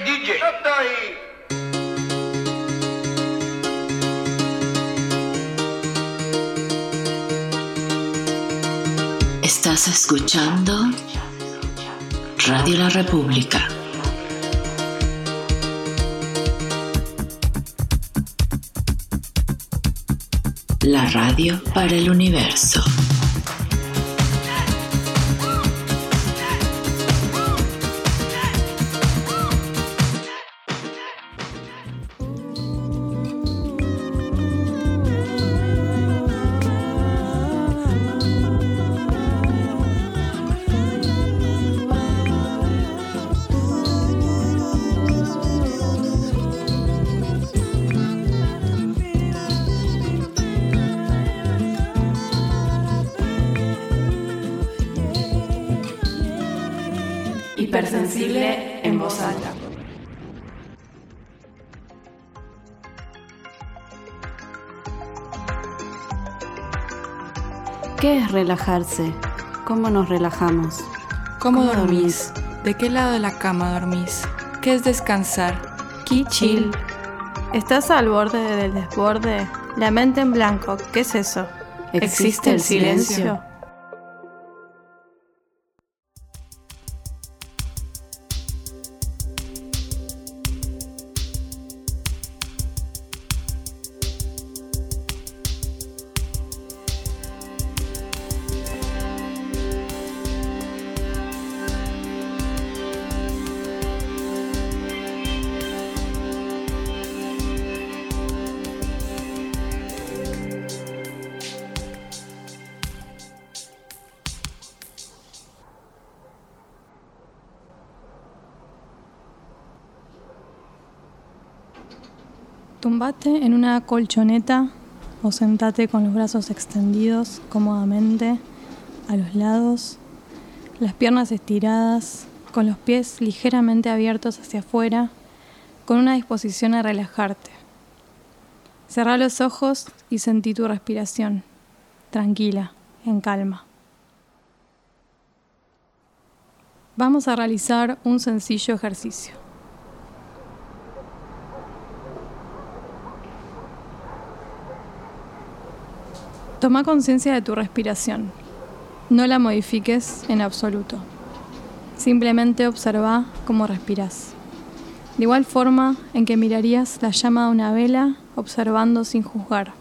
DJ. Estás escuchando Radio La República. La radio para el universo. Relajarse? ¿Cómo nos relajamos? ¿Cómo, dormís? ¿De qué lado de la cama dormís? ¿Qué es descansar? ¿Qué chill? ¿Estás al borde del desborde? La mente en blanco, ¿qué es eso? ¿Existe el silencio? Tumbate en una colchoneta o sentate con los brazos extendidos cómodamente a los lados, las piernas estiradas, con los pies ligeramente abiertos hacia afuera, con una disposición a relajarte. Cerra los ojos y sentí tu respiración, tranquila, en calma. Vamos a realizar un sencillo ejercicio. Toma conciencia de tu respiración. No la modifiques en absoluto. Simplemente observa cómo respiras. De igual forma en que mirarías la llama de una vela observando sin juzgar.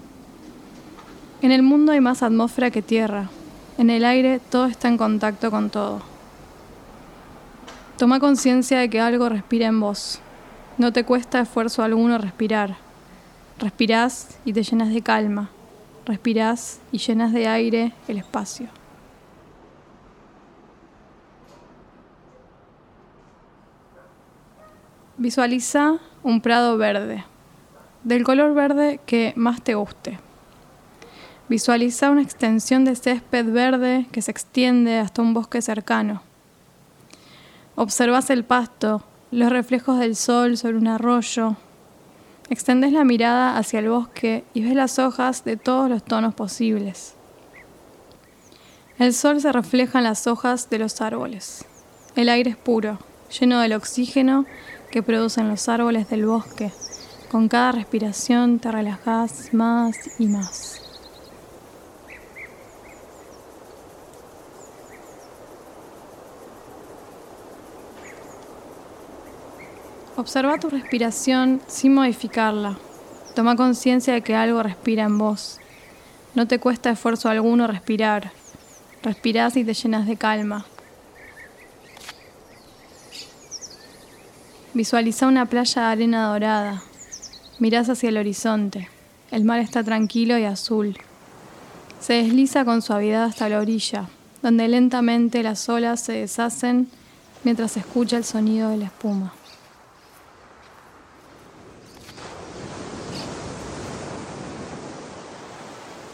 En el mundo hay más atmósfera que tierra. En el aire todo está en contacto con todo. Toma conciencia de que algo respira en vos. No te cuesta esfuerzo alguno respirar. Respirás y te llenas de calma. Respirás y llenas de aire el espacio. Visualiza un prado verde, del color verde que más te guste. Visualiza una extensión de césped verde que se extiende hasta un bosque cercano. Observas el pasto, los reflejos del sol sobre un arroyo. Extendes la mirada hacia el bosque y ves las hojas de todos los tonos posibles. El sol se refleja en las hojas de los árboles. El aire es puro, lleno del oxígeno que producen los árboles del bosque. Con cada respiración te relajas más y más. Observa tu respiración sin modificarla. Toma conciencia de que algo respira en vos. No te cuesta esfuerzo alguno respirar. Respirás y te llenas de calma. Visualiza una playa de arena dorada. Mirás hacia el horizonte. El mar está tranquilo y azul. Se desliza con suavidad hasta la orilla, donde lentamente las olas se deshacen mientras escucha el sonido de la espuma.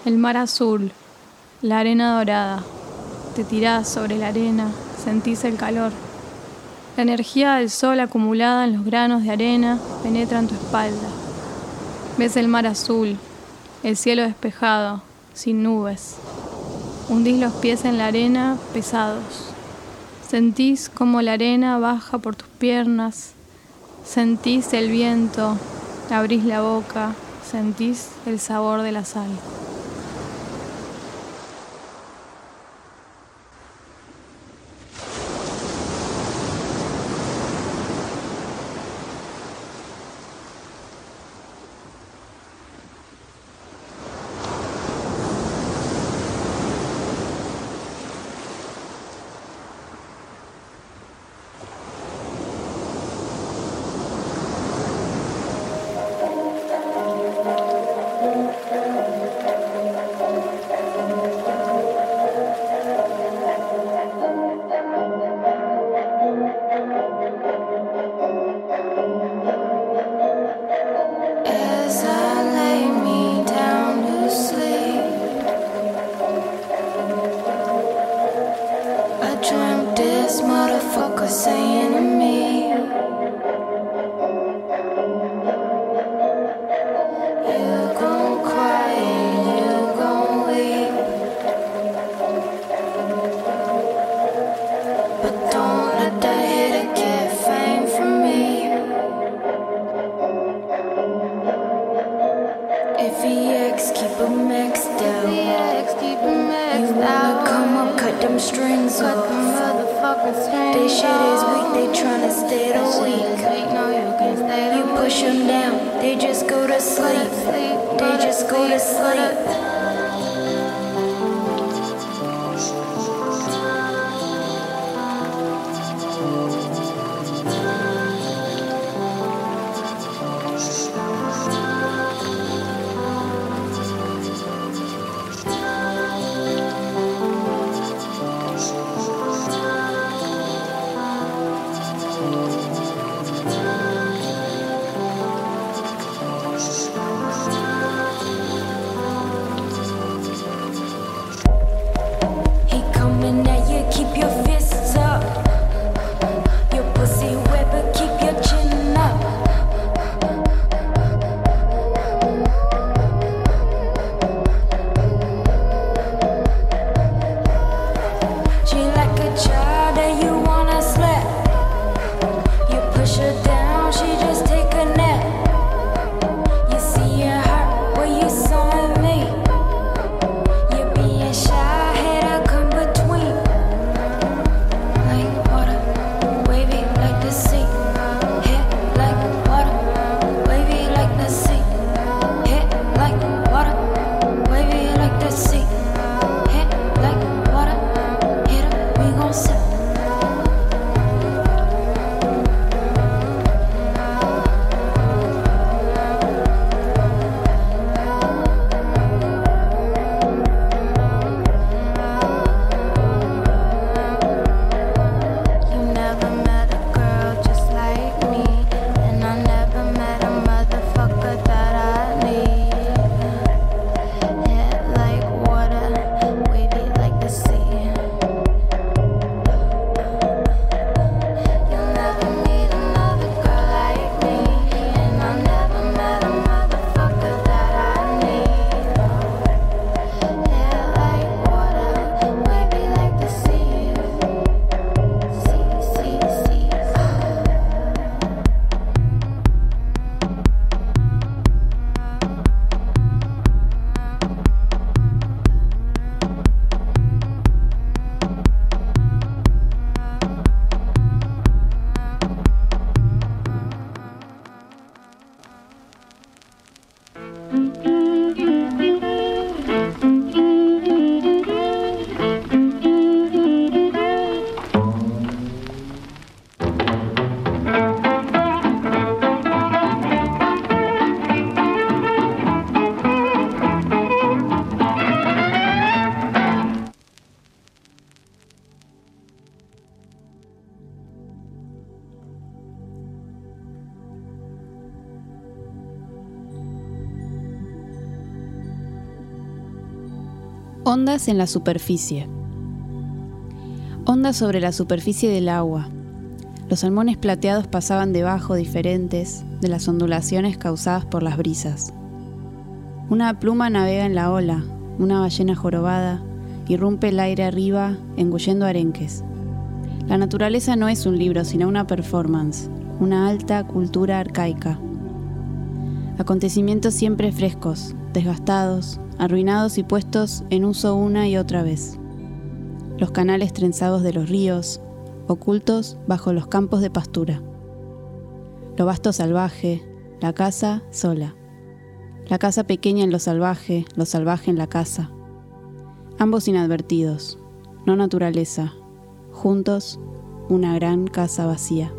El mar azul, la arena dorada. Te tirás sobre la arena, sentís el calor. La energía del sol acumulada en los granos de arena penetra en tu espalda. Ves el mar azul, el cielo despejado, sin nubes. Hundís los pies en la arena pesados. Sentís como la arena baja por tus piernas, Sentís el viento, abrís la boca, sentís el sabor de la sal. Ondas en la superficie. Ondas sobre la superficie del agua. Los salmones plateados pasaban debajo diferentes de las ondulaciones causadas por las brisas. Una pluma navega en la ola, una ballena jorobada irrumpe el aire arriba engullendo arenques. La naturaleza no es un libro, sino una performance, una alta cultura arcaica. Acontecimientos siempre frescos, desgastados, arruinados y puestos en uso una y otra vez. Los canales trenzados de los ríos, ocultos bajo los campos de pastura. Lo vasto salvaje, la casa sola. La casa pequeña en lo salvaje, lo salvaje en la casa. Ambos inadvertidos, no naturaleza, juntos una gran casa vacía.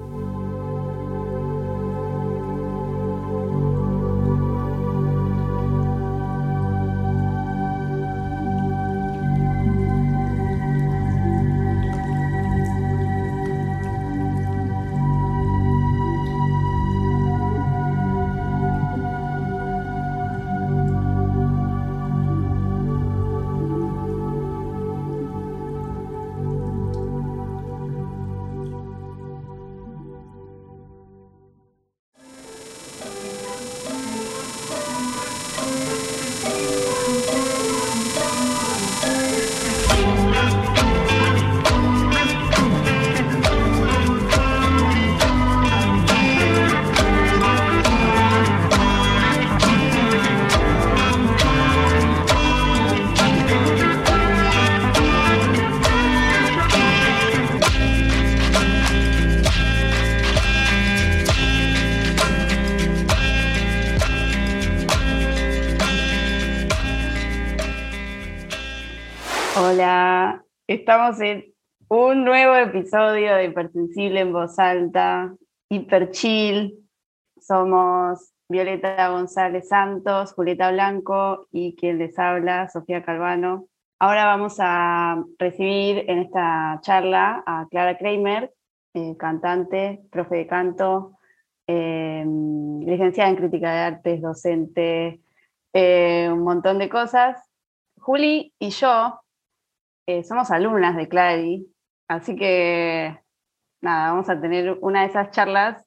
Estamos en un nuevo episodio de Hipersensible en voz alta, Hiper Chill. Somos Violeta González Santos, Julieta Blanco y quien les habla, Sofía Calvano. Ahora vamos a recibir en esta charla a Clara Kramer, eh, cantante, profe de canto, eh, licenciada en crítica de artes, docente, eh, un montón de cosas. Juli y yo eh, somos alumnas de Clary, así que nada, vamos a tener una de esas charlas,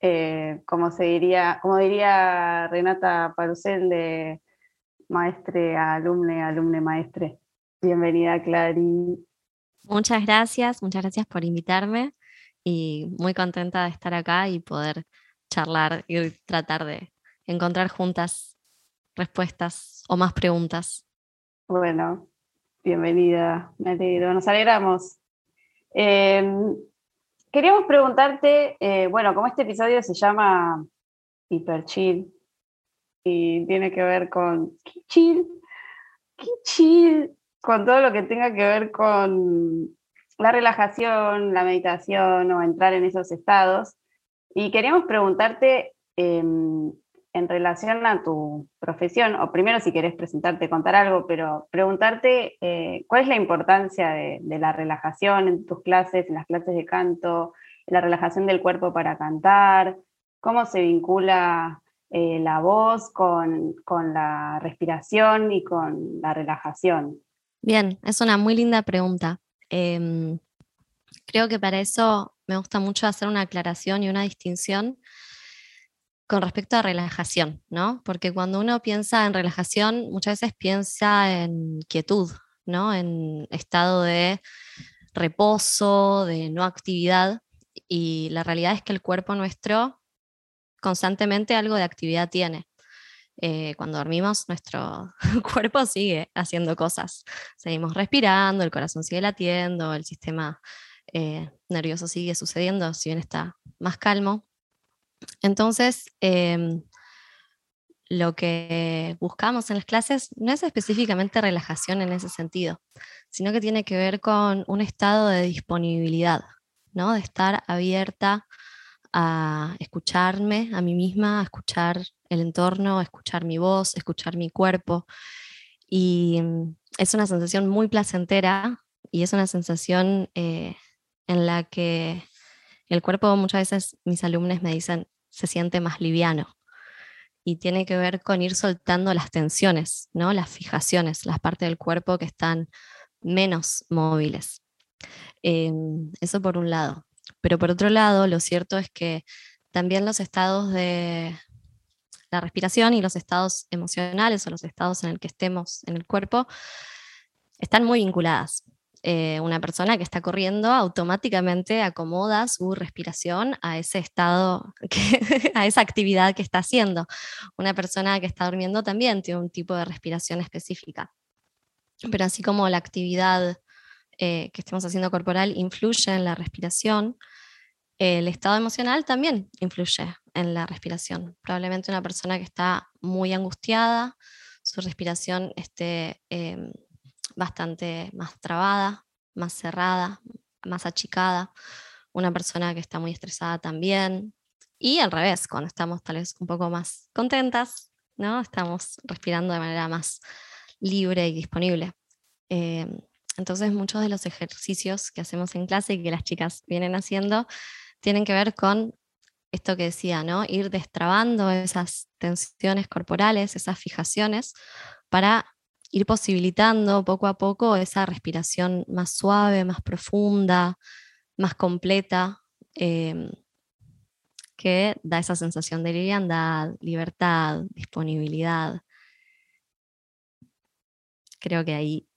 eh, como, se diría, como diría Renata Parucel, de maestre a alumne, alumne maestre. Bienvenida, Clary. Muchas gracias, muchas gracias por invitarme y muy contenta de estar acá y poder charlar y tratar de encontrar juntas respuestas o más preguntas. Bueno, bienvenida, me nos alegramos. Eh, queríamos preguntarte, eh, bueno, como este episodio se llama Hiper Chill y tiene que ver con qué chill, qué chill, con todo lo que tenga que ver con la relajación, la meditación o entrar en esos estados. Y queríamos preguntarte eh, en relación a tu profesión, o primero si querés presentarte, contar algo, pero preguntarte eh, cuál es la importancia de, la relajación en tus clases, en las clases de canto, la relajación del cuerpo para cantar, cómo se vincula eh, la voz con, con la respiración y con la relajación. Bien, es una muy linda pregunta. Eh, creo que para eso me gusta mucho hacer una aclaración y una distinción con respecto a relajación, ¿no? Porque cuando uno piensa en relajación, muchas veces piensa en quietud, ¿no? En estado de reposo, de no actividad. Y la realidad es que el cuerpo nuestro constantemente algo de actividad tiene. Eh, cuando dormimos, nuestro cuerpo sigue haciendo cosas. Seguimos respirando, el corazón sigue latiendo, el sistema eh, nervioso sigue sucediendo, si bien está más calmo. Entonces, eh, lo que buscamos en las clases no es específicamente relajación en ese sentido, sino que tiene que ver con un estado de disponibilidad, ¿no? de estar abierta a escucharme a mí misma, a escuchar el entorno, a escuchar mi voz, a escuchar mi cuerpo. Y mm, es una sensación muy placentera y es una sensación eh, en la que el cuerpo, muchas veces mis alumnos me dicen, se siente más liviano. Y tiene que ver con ir soltando las tensiones, ¿no? las fijaciones, las partes del cuerpo que están menos móviles. Em, eso por un lado. Pero por otro lado, lo cierto es que también los estados de la respiración y los estados emocionales o los estados en el que estemos en el cuerpo están muy vinculadas. Eh, una persona que está corriendo automáticamente acomoda su respiración a ese estado, a esa actividad que está haciendo. Una persona que está durmiendo también tiene un tipo de respiración específica. Pero así como la actividad eh, que estemos haciendo corporal influye en la respiración, el estado emocional también influye en la respiración. Probablemente una persona que está muy angustiada, su respiración esté em, bastante más trabada, más cerrada, más achicada. Una persona que está muy estresada también. Y al revés, cuando estamos tal vez un poco más contentas, ¿no? Estamos respirando de manera más libre y disponible. Em, entonces muchos de los ejercicios que hacemos en clase y que las chicas vienen haciendo tienen que ver con esto que decía, ¿no? Ir destrabando esas tensiones corporales, esas fijaciones, para ir posibilitando poco a poco esa respiración más suave, más profunda, más completa, em, que da esa sensación de liviandad, libertad, disponibilidad. Creo que ahí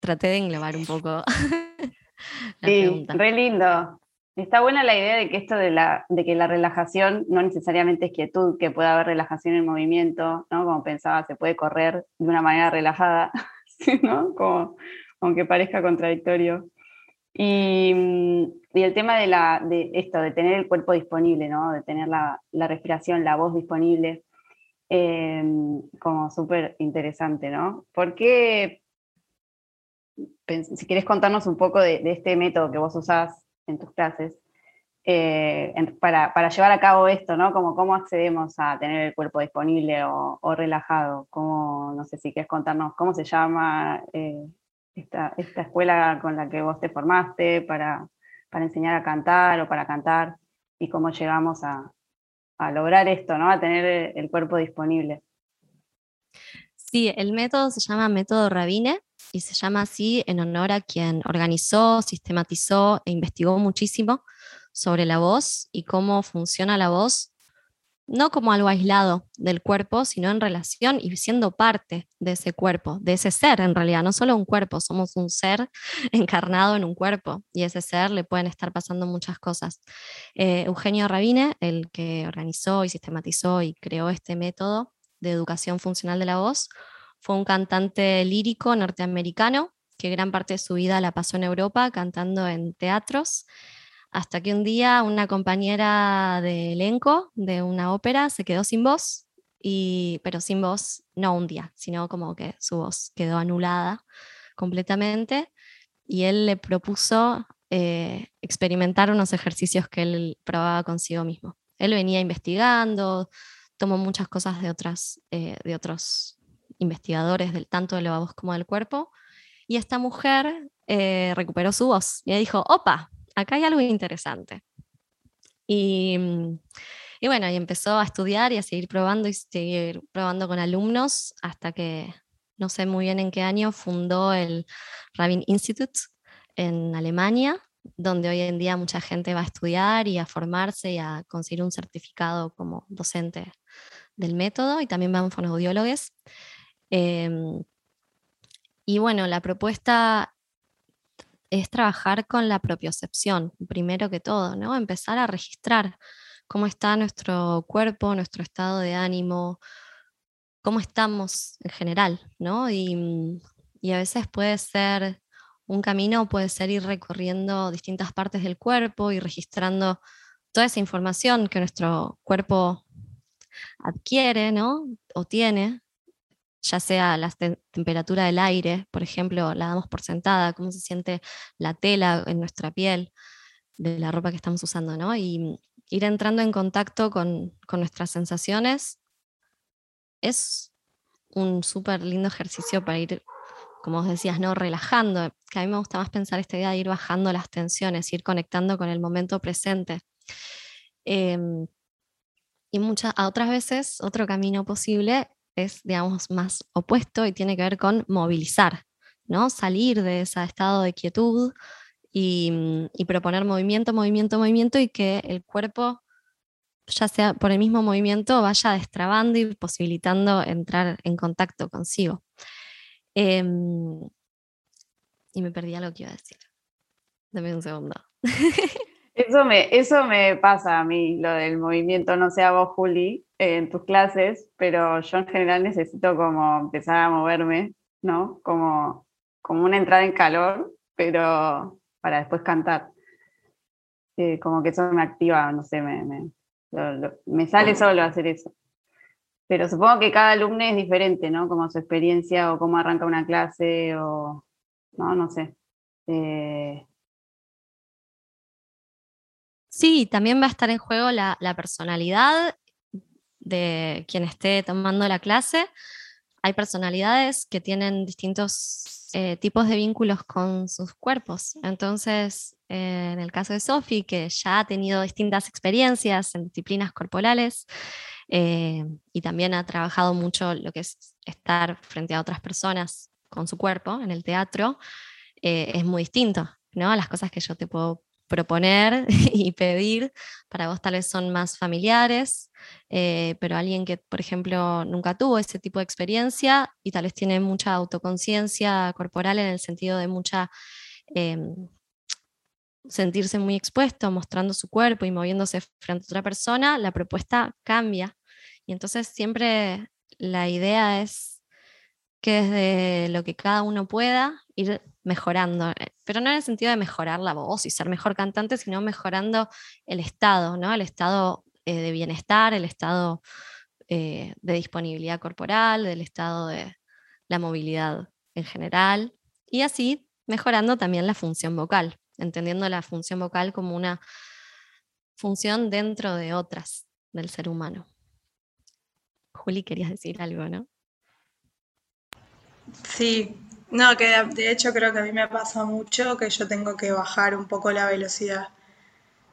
traté de englobar un poco la sí, Re lindo. Está buena la idea de que esto de, la, de que la relajación no necesariamente es quietud, que pueda haber relajación en movimiento, ¿no? Como pensaba, se puede correr de una manera relajada, ¿no? Como, aunque parezca contradictorio. Y, y, el tema de, la, de esto, de tener el cuerpo disponible, ¿no? De tener la, la respiración, la voz disponible, eh, como súper interesante, ¿no? ¿Por qué, si quieres contarnos un poco de, de este método que vos usás en tus clases, eh, para, para, llevar a cabo esto, ¿no? Como cómo accedemos a tener el cuerpo disponible o, relajado, cómo, no sé si quieres contarnos cómo se llama eh, esta, esta, escuela con la que vos te formaste para, para, enseñar a cantar o para cantar y cómo llegamos a, a lograr esto, ¿no? A tener el cuerpo disponible. Sí, el método se llama método Rabine y se llama así en honor a quien organizó, sistematizó e investigó muchísimo sobre la voz y cómo funciona la voz, no como algo aislado del cuerpo, sino en relación y siendo parte de ese cuerpo, de ese ser en realidad, no solo un cuerpo, somos un ser encarnado en un cuerpo y ese ser le pueden estar pasando muchas cosas. Eh, Eugenio Rabine, el que organizó y sistematizó y creó este método de educación funcional de la voz, fue un cantante lírico norteamericano que gran parte de su vida la pasó en Europa cantando en teatros, hasta que un día una compañera de elenco de una ópera se quedó sin voz, y, pero sin voz no un día, sino como que su voz quedó anulada completamente, y él le propuso eh, experimentar unos ejercicios que él probaba consigo mismo. Él venía investigando, tomó muchas cosas de, otras, eh, de otros investigadores del, tanto de la voz como del cuerpo, y esta mujer eh, recuperó su voz y dijo, opa, acá hay algo interesante. Y, y, bueno, y empezó a estudiar y a seguir probando y seguir probando con alumnos hasta que, no sé muy bien en qué año, fundó el Rabin Institute en Alemania, donde hoy en día mucha gente va a estudiar y a formarse y a conseguir un certificado como docente del método y también van fonoaudiólogos. Em, y bueno, la propuesta es trabajar con la propiocepción, primero que todo, ¿no? Empezar a registrar cómo está nuestro cuerpo, nuestro estado de ánimo, cómo estamos en general, ¿no? Y, y a veces puede ser un camino, puede ser ir recorriendo distintas partes del cuerpo y registrando toda esa información que nuestro cuerpo adquiere. O tiene ya sea la temperatura del aire, por ejemplo, la damos por sentada, cómo se siente la tela en nuestra piel de la ropa que estamos usando. Y ir entrando en contacto con, nuestras sensaciones es un súper lindo ejercicio para ir, como vos decías, ¿no? Relajando, que a mí me gusta más pensar esta idea de ir bajando las tensiones, ir conectando con el momento presente. Em, y muchas, a otras veces, otro camino posible es, digamos, más opuesto y tiene que ver con movilizar, ¿no? Salir de ese estado de quietud y, proponer movimiento, movimiento, movimiento y que el cuerpo, ya sea por el mismo movimiento, vaya destrabando y posibilitando entrar en contacto consigo. Em, y me perdí lo que iba a decir. Dame un segundo. Eso me, eso me pasa a mí, lo del movimiento, no sé a vos, Juli, en tus clases, pero yo en general necesito como empezar a moverme, ¿no? Como, como una entrada en calor, pero para después cantar. Eh, como que eso me activa, no sé, me, me, me sale solo hacer eso. Pero supongo que cada alumno es diferente, ¿no? Como su experiencia o cómo arranca una clase o, no, no sé. Eh, Sí, también va a estar en juego la, personalidad de quien esté tomando la clase. Hay personalidades que tienen distintos eh, tipos de vínculos con sus cuerpos. Entonces, eh, en el caso de Sophie, que ya ha tenido distintas experiencias en disciplinas corporales eh, y también ha trabajado mucho lo que es estar frente a otras personas con su cuerpo en el teatro, es muy distinto ¿no? a las cosas que yo te puedo proponer y pedir para vos tal vez son más familiares, eh, pero alguien que, por ejemplo, nunca tuvo ese tipo de experiencia y tal vez tiene mucha autoconciencia corporal en el sentido de mucha... Em, sentirse muy expuesto, mostrando su cuerpo y moviéndose frente a otra persona, la propuesta cambia. Y entonces siempre la idea es que desde lo que cada uno pueda ir mejorando, eh, pero no en el sentido de mejorar la voz y ser mejor cantante, sino mejorando el estado, ¿no? El estado eh, de bienestar, el estado eh, de disponibilidad corporal, el estado de la movilidad en general, y así mejorando también la función vocal, entendiendo la función vocal como una función dentro de otras del ser humano. Juli, querías decir algo, ¿no? Sí, no, que de hecho creo que a mí me pasa mucho que yo tengo que bajar un poco la velocidad.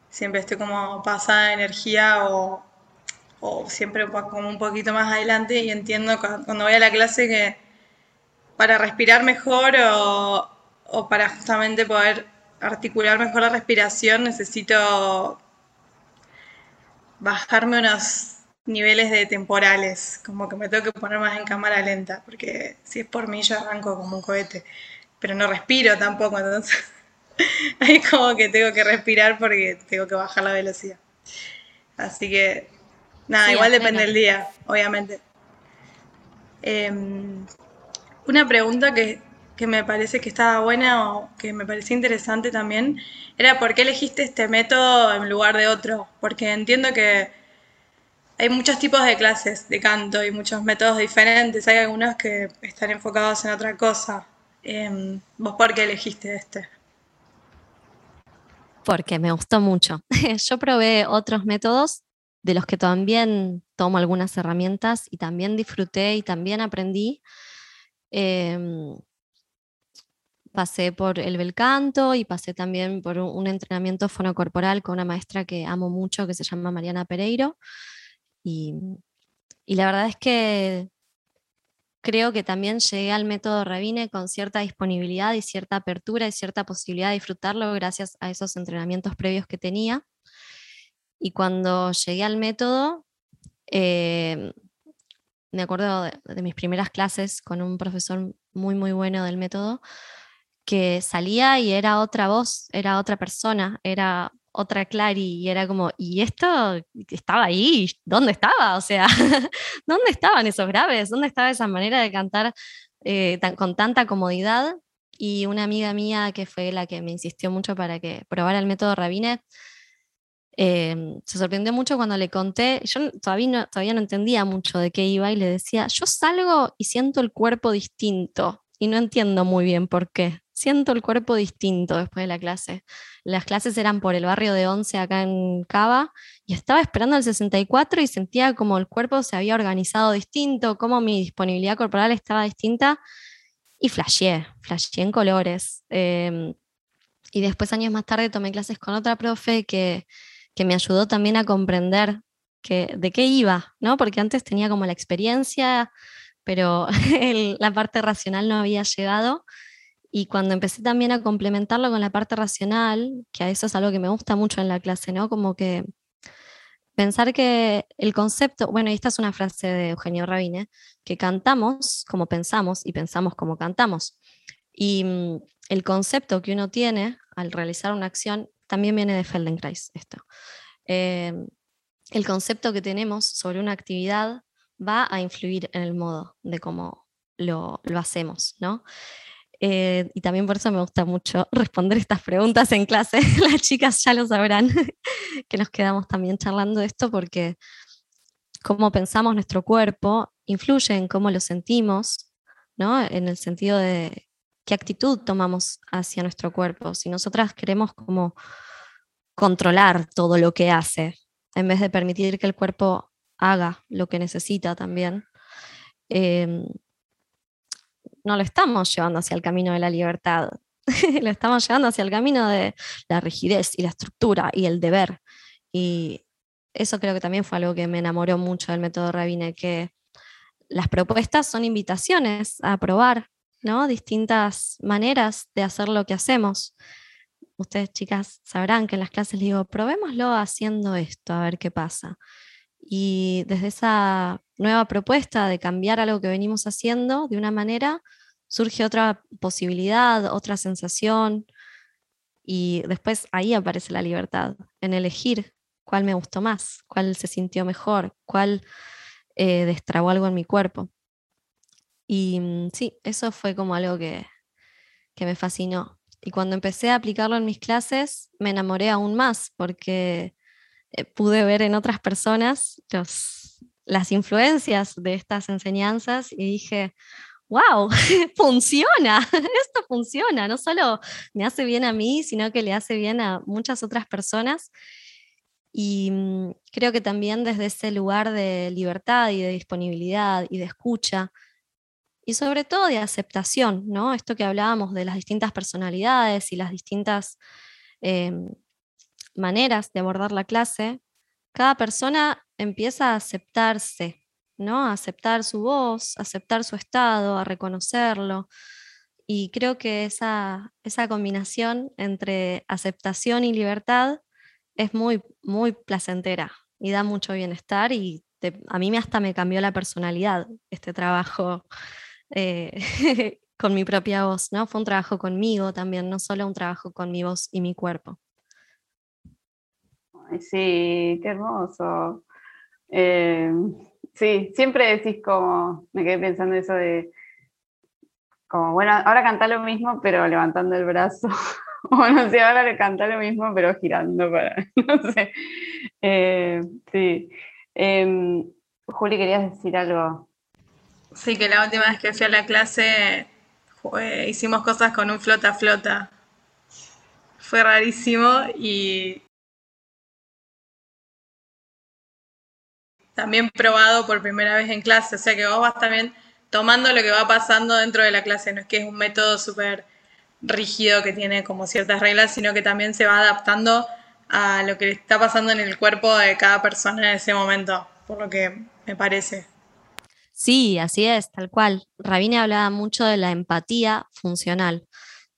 Siempre estoy como pasada de energía o, siempre como un poquito más adelante y entiendo cuando voy a la clase que para respirar mejor o, o para justamente poder articular mejor la respiración necesito bajarme unos niveles de temporales, como que me tengo que poner más en cámara lenta, porque si es por mí yo arranco como un cohete, pero no respiro tampoco, entonces ahí como que tengo que respirar porque tengo que bajar la velocidad. Así que, nada, igual depende del día, obviamente. Em, una pregunta que, que me parece que estaba buena o que me parecía interesante también era por qué elegiste este método en lugar de otro, porque entiendo que hay muchos tipos de clases de canto y muchos métodos diferentes. Hay algunos que están enfocados en otra cosa. Em, ¿Vos por qué elegiste este? Porque me gustó mucho. Yo probé otros métodos de los que también tomo algunas herramientas y también disfruté y también aprendí. Em, pasé por el bel canto y pasé también por un, un entrenamiento fonocorporal con una maestra que amo mucho que se llama Mariana Pereiro. Y, la verdad es que creo que también llegué al método Rabine con cierta disponibilidad y cierta apertura y cierta posibilidad de disfrutarlo gracias a esos entrenamientos previos que tenía. Y cuando llegué al método, eh, me acuerdo de, mis primeras clases con un profesor muy, muy bueno del método, que salía y era otra voz, era otra persona, era otra Clary y era como, ¿y esto estaba ahí? ¿Dónde estaba? O sea, ¿dónde estaban esos graves? ¿Dónde estaba esa manera de cantar eh, con tanta comodidad? Y una amiga mía que fue la que me insistió mucho para que probara el método Rabine, em, se sorprendió mucho cuando le conté, yo todavía no, todavía no entendía mucho de qué iba y le decía, yo salgo y siento el cuerpo distinto y no entiendo muy bien por qué siento el cuerpo distinto después de la clase. Las clases eran por el barrio de Once acá en Cava y estaba esperando el 64 y sentía como el cuerpo se había organizado distinto, como mi disponibilidad corporal estaba distinta y flasheé, flasheé en colores. Em, y después años más tarde tomé clases con otra profe que, que me ayudó también a comprender que, de qué iba, ¿no? Porque antes tenía como la experiencia, pero la parte racional no había llegado y cuando empecé también a complementarlo con la parte racional, que a eso es algo que me gusta mucho en la clase, ¿no? Como que pensar que el concepto, bueno, y esta es una frase de Eugenio Rabine, que cantamos como pensamos y pensamos como cantamos. Y mm, el concepto que uno tiene al realizar una acción también viene de Feldenkrais esto. Eh, el concepto que tenemos sobre una actividad va a influir en el modo de cómo lo, hacemos, ¿no? Eh, y también por eso me gusta mucho responder estas preguntas en clase. Las chicas ya lo sabrán, que nos quedamos también charlando de esto porque cómo pensamos nuestro cuerpo influye en cómo lo sentimos, ¿no? En el sentido de qué actitud tomamos hacia nuestro cuerpo. Si nosotras queremos como controlar todo lo que hace, en vez de permitir que el cuerpo haga lo que necesita también, em, no lo estamos llevando hacia el camino de la libertad, lo estamos llevando hacia el camino de la rigidez y la estructura y el deber. Y eso creo que también fue algo que me enamoró mucho del método Rabine, que las propuestas son invitaciones a probar, ¿no? Distintas maneras de hacer lo que hacemos. Ustedes, chicas, sabrán que en las clases les digo, probémoslo haciendo esto, a ver qué pasa. Y desde esa nueva propuesta de cambiar algo que venimos haciendo de una manera, surge otra posibilidad, otra sensación, y después ahí aparece la libertad, en elegir cuál me gustó más, cuál se sintió mejor, cuál eh, destrabó algo en mi cuerpo. Y mm, sí, eso fue como algo que, me fascinó. Y cuando empecé a aplicarlo en mis clases, me enamoré aún más porque eh, pude ver en otras personas las influencias de estas enseñanzas y dije, wow, funciona, esto funciona, no solo me hace bien a mí, sino que le hace bien a muchas otras personas. Y mm, creo que también desde ese lugar de libertad y de disponibilidad y de escucha, y sobre todo de aceptación, ¿no? Esto que hablábamos de las distintas personalidades y las distintas em, maneras de abordar la clase, cada persona empieza a aceptarse, ¿no? A aceptar su voz, a aceptar su estado, a reconocerlo. Y creo que esa, esa combinación entre aceptación y libertad es muy, muy placentera y da mucho bienestar y a mí hasta me cambió la personalidad este trabajo eh, con mi propia voz, ¿no? Fue un trabajo conmigo también, no solo un trabajo con mi voz y mi cuerpo. sí, qué hermoso. Eh, sí, siempre decís como, me quedé pensando eso de, como, bueno, ahora canta lo mismo, pero levantando el brazo. Bueno, sí, ahora le canta lo mismo, pero girando para, no sé. Eh, sí. Em, Juli, ¿querías decir algo? Sí, que la última vez que fui a la clase hicimos cosas con un flota flota. Fue rarísimo y también probado por primera vez en clase. O sea que vos vas también tomando lo que va pasando dentro de la clase. No es que es un método súper rígido que tiene como ciertas reglas, sino que también se va adaptando a lo que está pasando en el cuerpo de cada persona en ese momento, por lo que me parece. Sí, así es, tal cual. Rabine hablaba mucho de la empatía funcional,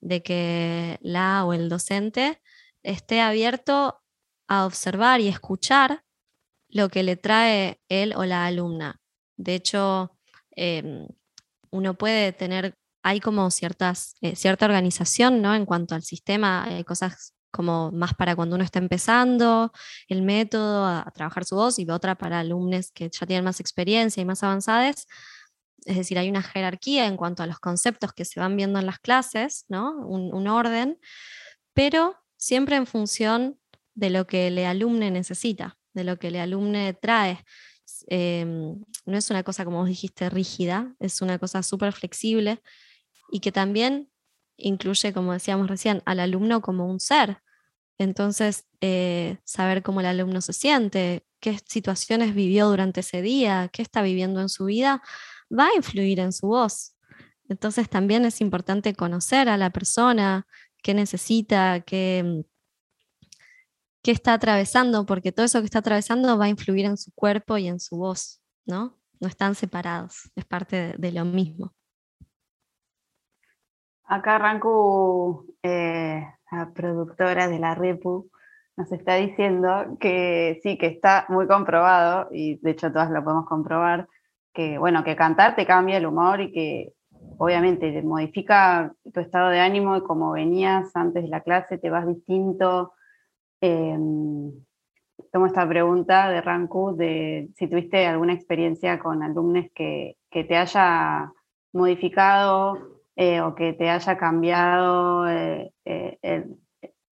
de que la o el docente esté abierto a observar y escuchar lo que le trae él o la alumna. De hecho, em, uno puede tener hay como ciertas, eh, cierta organización ¿no? en cuanto al sistema, hay cosas como más para cuando uno está empezando, el método a, trabajar su voz y otra para alumnos que ya tienen más experiencia y más avanzadas. Es decir, hay una jerarquía en cuanto a los conceptos que se van viendo en las clases, ¿no? un, orden, pero siempre en función de lo que el alumne necesita, de lo que el alumne trae. Em, no es una cosa, como vos dijiste, rígida, es una cosa súper flexible y que también incluye, como decíamos recién, al alumno como un ser. Entonces, eh, saber cómo el alumno se siente, qué situaciones vivió durante ese día, qué está viviendo en su vida, va a influir en su voz. Entonces, también es importante conocer a la persona, qué necesita, qué, qué está atravesando, porque todo eso que está atravesando va a influir en su cuerpo y en su voz, ¿no? No están separados, es parte de lo mismo. Acá Rancu, eh, la productora de la Repu, nos está diciendo que sí, que está muy comprobado, y de hecho todas lo podemos comprobar, que bueno, que cantar te cambia el humor y que obviamente te modifica tu estado de ánimo y como venías antes de la clase, te vas distinto. Em, tomo esta pregunta de Rancu de si tuviste alguna experiencia con alumnos que, te haya modificado eh, o que te haya cambiado, eh, eh,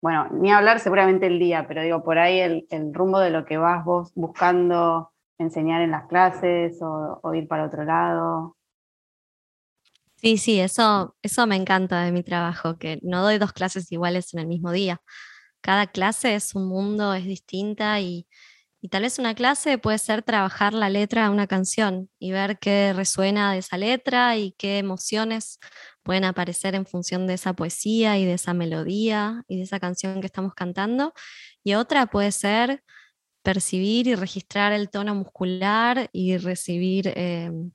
bueno, ni hablar seguramente el día, pero digo, por ahí el, rumbo de lo que vas vos buscando enseñar en las clases o, o ir para otro lado. Sí, sí, eso, eso me encanta de mi trabajo, que no doy dos clases iguales en el mismo día. Cada clase es un mundo, es distinta y, tal vez una clase puede ser trabajar la letra de una canción y ver qué resuena de esa letra y qué emociones pueden aparecer en función de esa poesía y de esa melodía y de esa canción que estamos cantando. Y otra puede ser percibir y registrar el tono muscular y recibir em,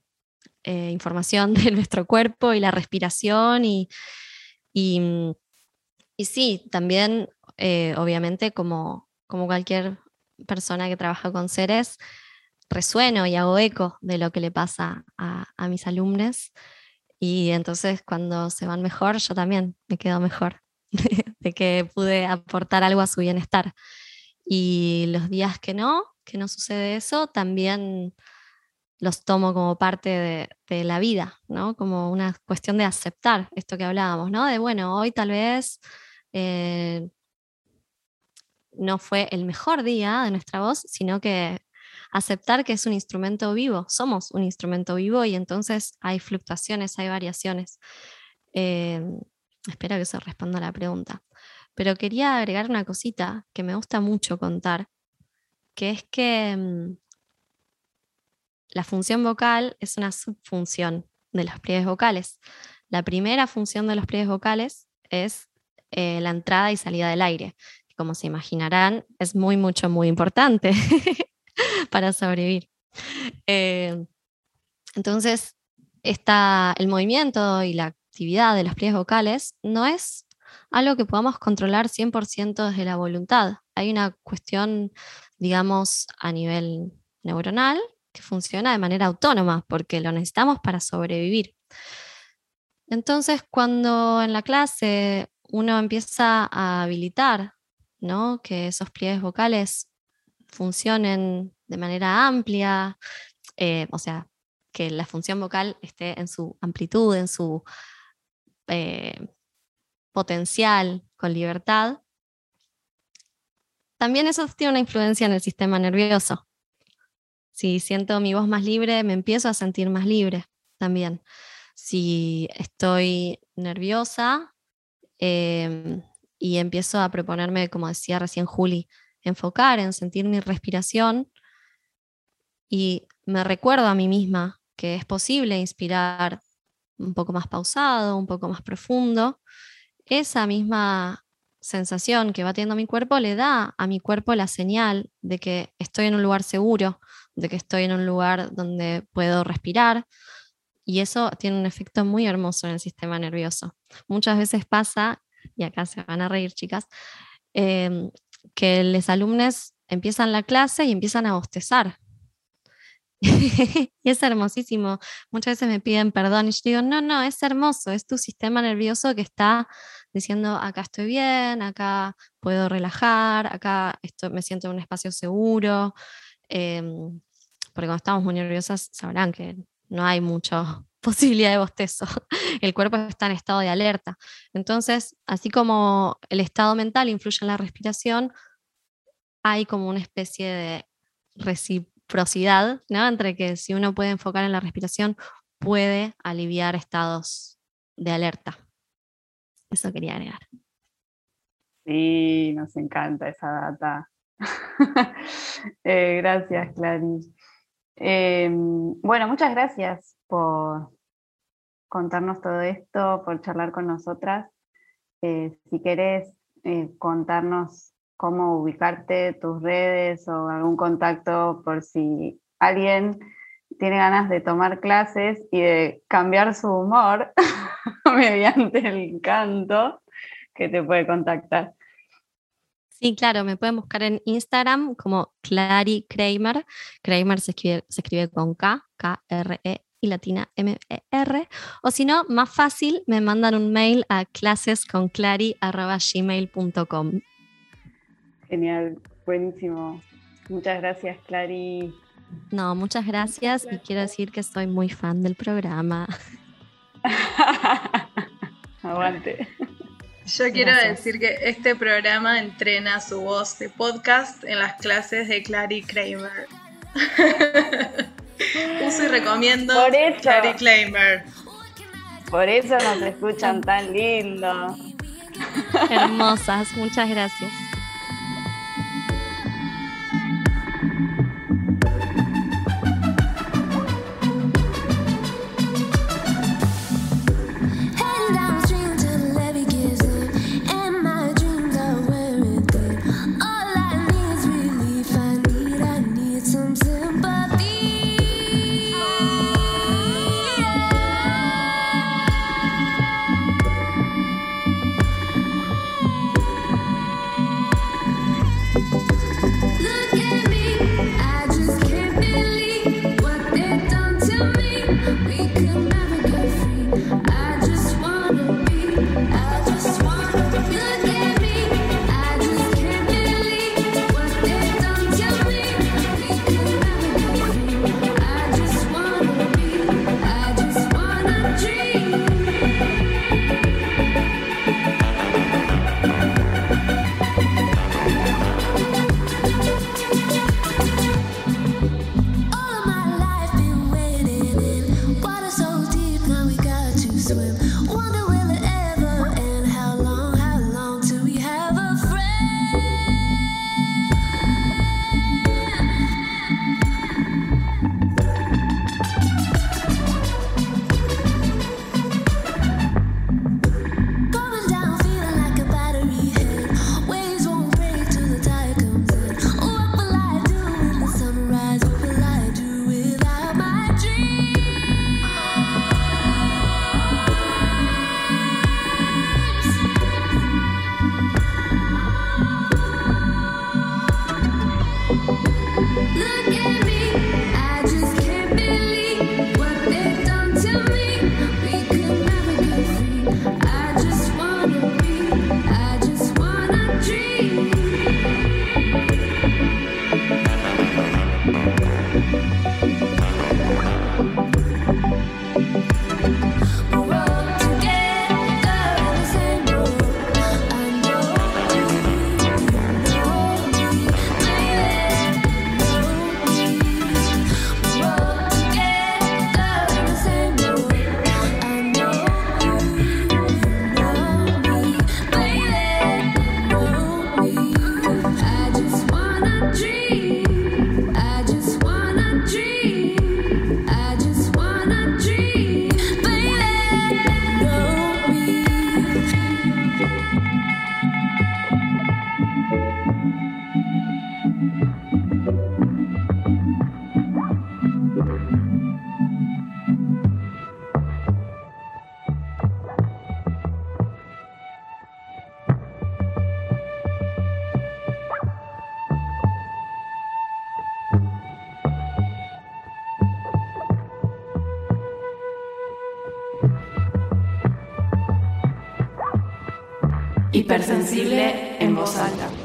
eh, información de nuestro cuerpo y la respiración y, y, sí, también eh, obviamente como, como cualquier persona que trabaja con seres, resueno y hago eco de lo que le pasa a, a mis alumnos y entonces cuando se van mejor, yo también me quedo mejor de que pude aportar algo a su bienestar. Y los días que no, que no sucede eso, también los tomo como parte de, la vida, ¿no? Como una cuestión de aceptar esto que hablábamos, ¿no? De, bueno, hoy tal vez eh, no fue el mejor día de nuestra voz, sino que aceptar que es un instrumento vivo, somos un instrumento vivo y entonces hay fluctuaciones, hay variaciones. Eh, espero que eso responda a la pregunta. Pero quería agregar una cosita que me gusta mucho contar, que es que mm, la función vocal es una subfunción de los pliegues vocales. La primera función de los pliegues vocales es eh, la entrada y salida del aire. Como se imaginarán, es muy, mucho, muy importante para sobrevivir. Eh, entonces, el movimiento y la actividad de los pliegues vocales no es algo que podamos controlar 100% desde la voluntad. Hay una cuestión, digamos, a nivel neuronal que funciona de manera autónoma, porque lo necesitamos para sobrevivir. Entonces, cuando en la clase uno empieza a habilitar que esos pliegues vocales funcionen de manera amplia, eh, o sea, que la función vocal esté en su amplitud, en su eh, potencial, con libertad, también eso tiene una influencia en el sistema nervioso. Si siento mi voz más libre, me empiezo a sentir más libre también. Si estoy nerviosa em, y empiezo a proponerme, como decía recién Juli, enfocar en sentir mi respiración y me recuerdo a mí misma que es posible inspirar un poco más pausado, un poco más profundo, esa misma sensación que va teniendo mi cuerpo le da a mi cuerpo la señal de que estoy en un lugar seguro, de que estoy en un lugar donde puedo respirar. Y eso tiene un efecto muy hermoso en el sistema nervioso. Muchas veces pasa, y acá se van a reír chicas, em, que los alumnos empiezan la clase y empiezan a bostezar. y es hermosísimo. Muchas veces me piden perdón y yo digo, no, no, es hermoso, es tu sistema nervioso que está diciendo, acá estoy bien, acá puedo relajar, acá esto, me siento en un espacio seguro. Em, porque cuando estamos muy nerviosas sabrán que no hay mucha posibilidad de bostezo. El cuerpo está en estado de alerta. Entonces, así como el estado mental influye en la respiración, hay como una especie de reciprocidad, ¿no? Entre que si uno puede enfocar en la respiración, puede aliviar estados de alerta. Eso quería agregar. Sí, nos encanta esa data. Eh, gracias, Clarice. Em, bueno, muchas gracias por contarnos todo esto, por charlar con nosotras. Eh, si querés eh, contarnos cómo ubicarte, tus redes o algún contacto por si alguien tiene ganas de tomar clases y de cambiar su humor mediante el canto, que te puede contactar. Sí, claro, me pueden buscar en Instagram como Clary Kramer. Kramer se escribe, se escribe con K, K-R-E-M-E-R. y latina M-E-R. O si no, más fácil, me mandan un mail a clasesconclari.gmail.com. Genial, buenísimo. Muchas gracias, Clary. No, muchas gracias y quiero decir que soy muy fan del programa. Aguante. Yo quiero decir que este programa entrena su voz de podcast en las clases de Clary Kramer. Uso y recomiendo Por eso. Clary Kramer. Por eso nos escuchan tan lindo. Hermosas, muchas gracias. Hipersensible en voz alta.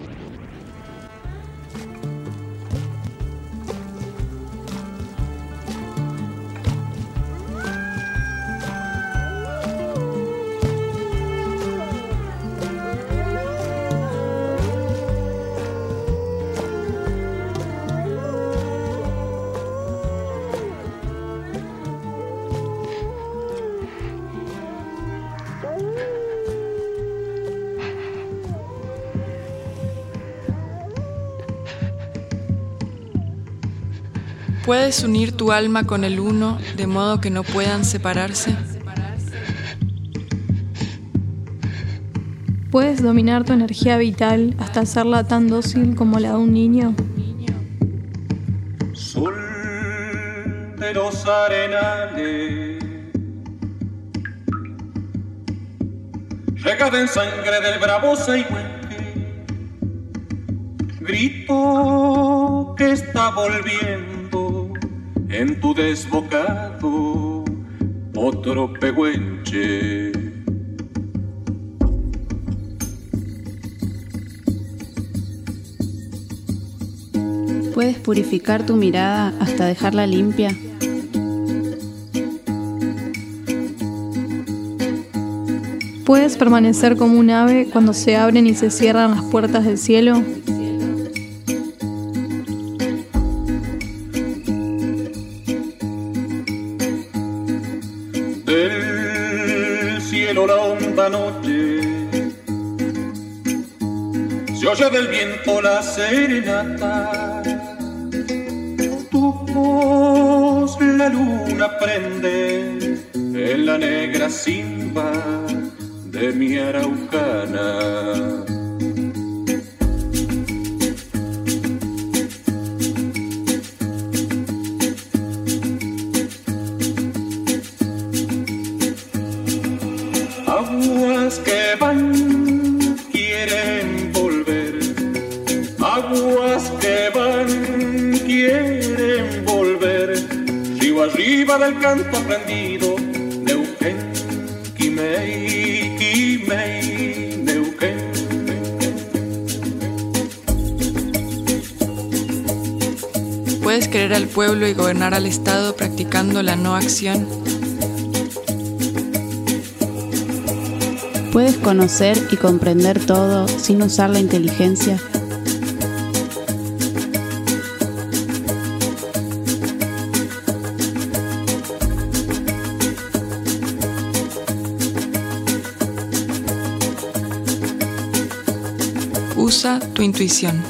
¿Puedes unir tu alma con el uno de modo que no puedan separarse? ¿Puedes dominar tu energía vital hasta hacerla tan dócil como la de un niño? Sol de los arenales, regada en sangre del bravo Saihuenque, grito que está volviendo en tu desbocado otro pehuenche. ¿Puedes purificar tu mirada hasta dejarla limpia? ¿Puedes permanecer como un ave cuando se abren y se cierran las puertas del cielo? Del viento la serenata. Tu voz la luna prende en la negra simba de mi araucana. Al Estado practicando la no acción. ¿Puedes conocer y comprender todo sin usar la inteligencia? Usa tu intuición.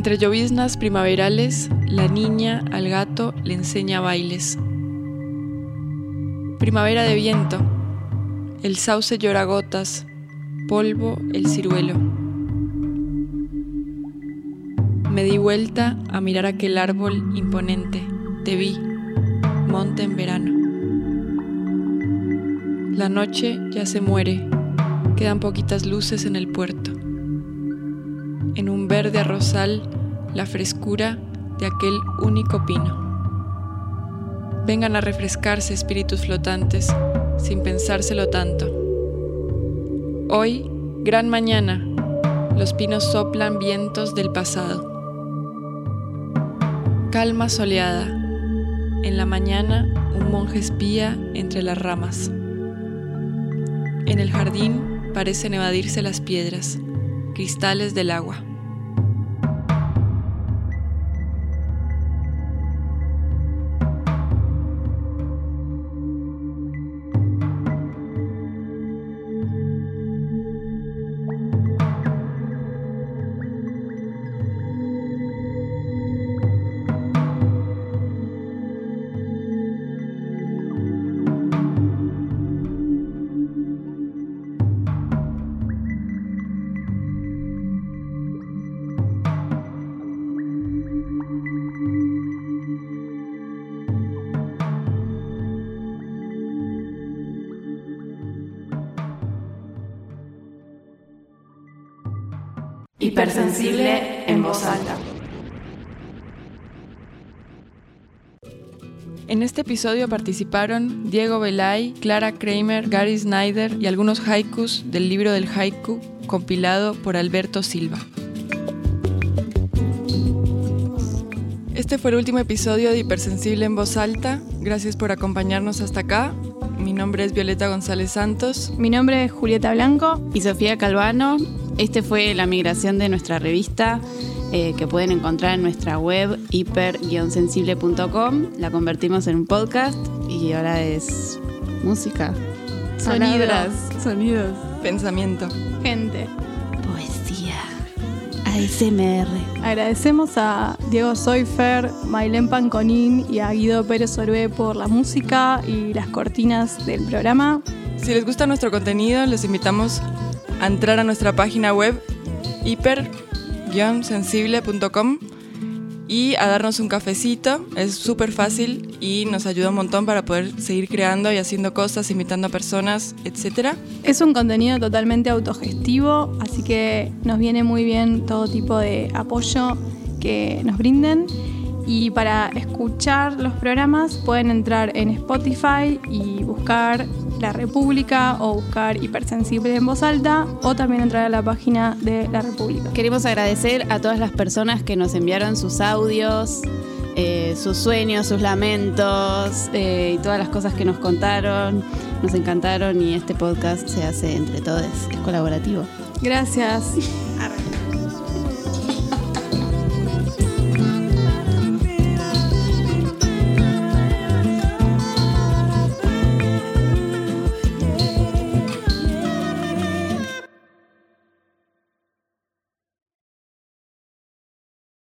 Entre lloviznas primaverales, la niña al gato le enseña bailes. Primavera de viento, el sauce llora gotas, polvo el ciruelo. Me di vuelta a mirar aquel árbol imponente, te vi, monte en verano. La noche ya se muere, quedan poquitas luces en el puerto. En un verde arrozal, la frescura de aquel único pino. Vengan a refrescarse espíritus flotantes, sin pensárselo tanto. Hoy, gran mañana, los pinos soplan vientos del pasado. Calma soleada. En la mañana, un monje espía entre las ramas. En el jardín parecen evadirse las piedras, cristales del agua. En este episodio participaron Diego Belay, Clara Kramer, Gary Snyder y algunos haikus del libro del haiku compilado por Alberto Silva. Este fue el último episodio de Hipersensible en voz alta. Gracias por acompañarnos hasta acá. Mi nombre es Violeta González Santos. Mi nombre es Julieta Blanco. Y Sofía Calvano. Este fue la migración de nuestra revista eh, que pueden encontrar en nuestra web hiper-sensible.com. La convertimos en un podcast y ahora es música. Sonidos. Palabras, sonidos. Pensamiento. Gente. Poesía. ASMR. Agradecemos a Diego Soifer, Mailén Panconín y a Guido Pérez Orbe por la música y las cortinas del programa. Si les gusta nuestro contenido, les invitamos a entrar a nuestra página web hiper-sensible.com y a darnos un cafecito. Es súper fácil y nos ayuda un montón para poder seguir creando y haciendo cosas, invitando a personas, etc. Es un contenido totalmente autogestivo, así que nos viene muy bien todo tipo de apoyo que nos brinden. Y para escuchar los programas pueden entrar en Spotify y buscar La República o buscar Hipersensible en voz alta o también entrar a la página de La República. Queremos agradecer a todas las personas que nos enviaron sus audios, eh, sus sueños, sus lamentos eh, y todas las cosas que nos contaron. Nos encantaron y este podcast se hace entre todos, es colaborativo. Gracias.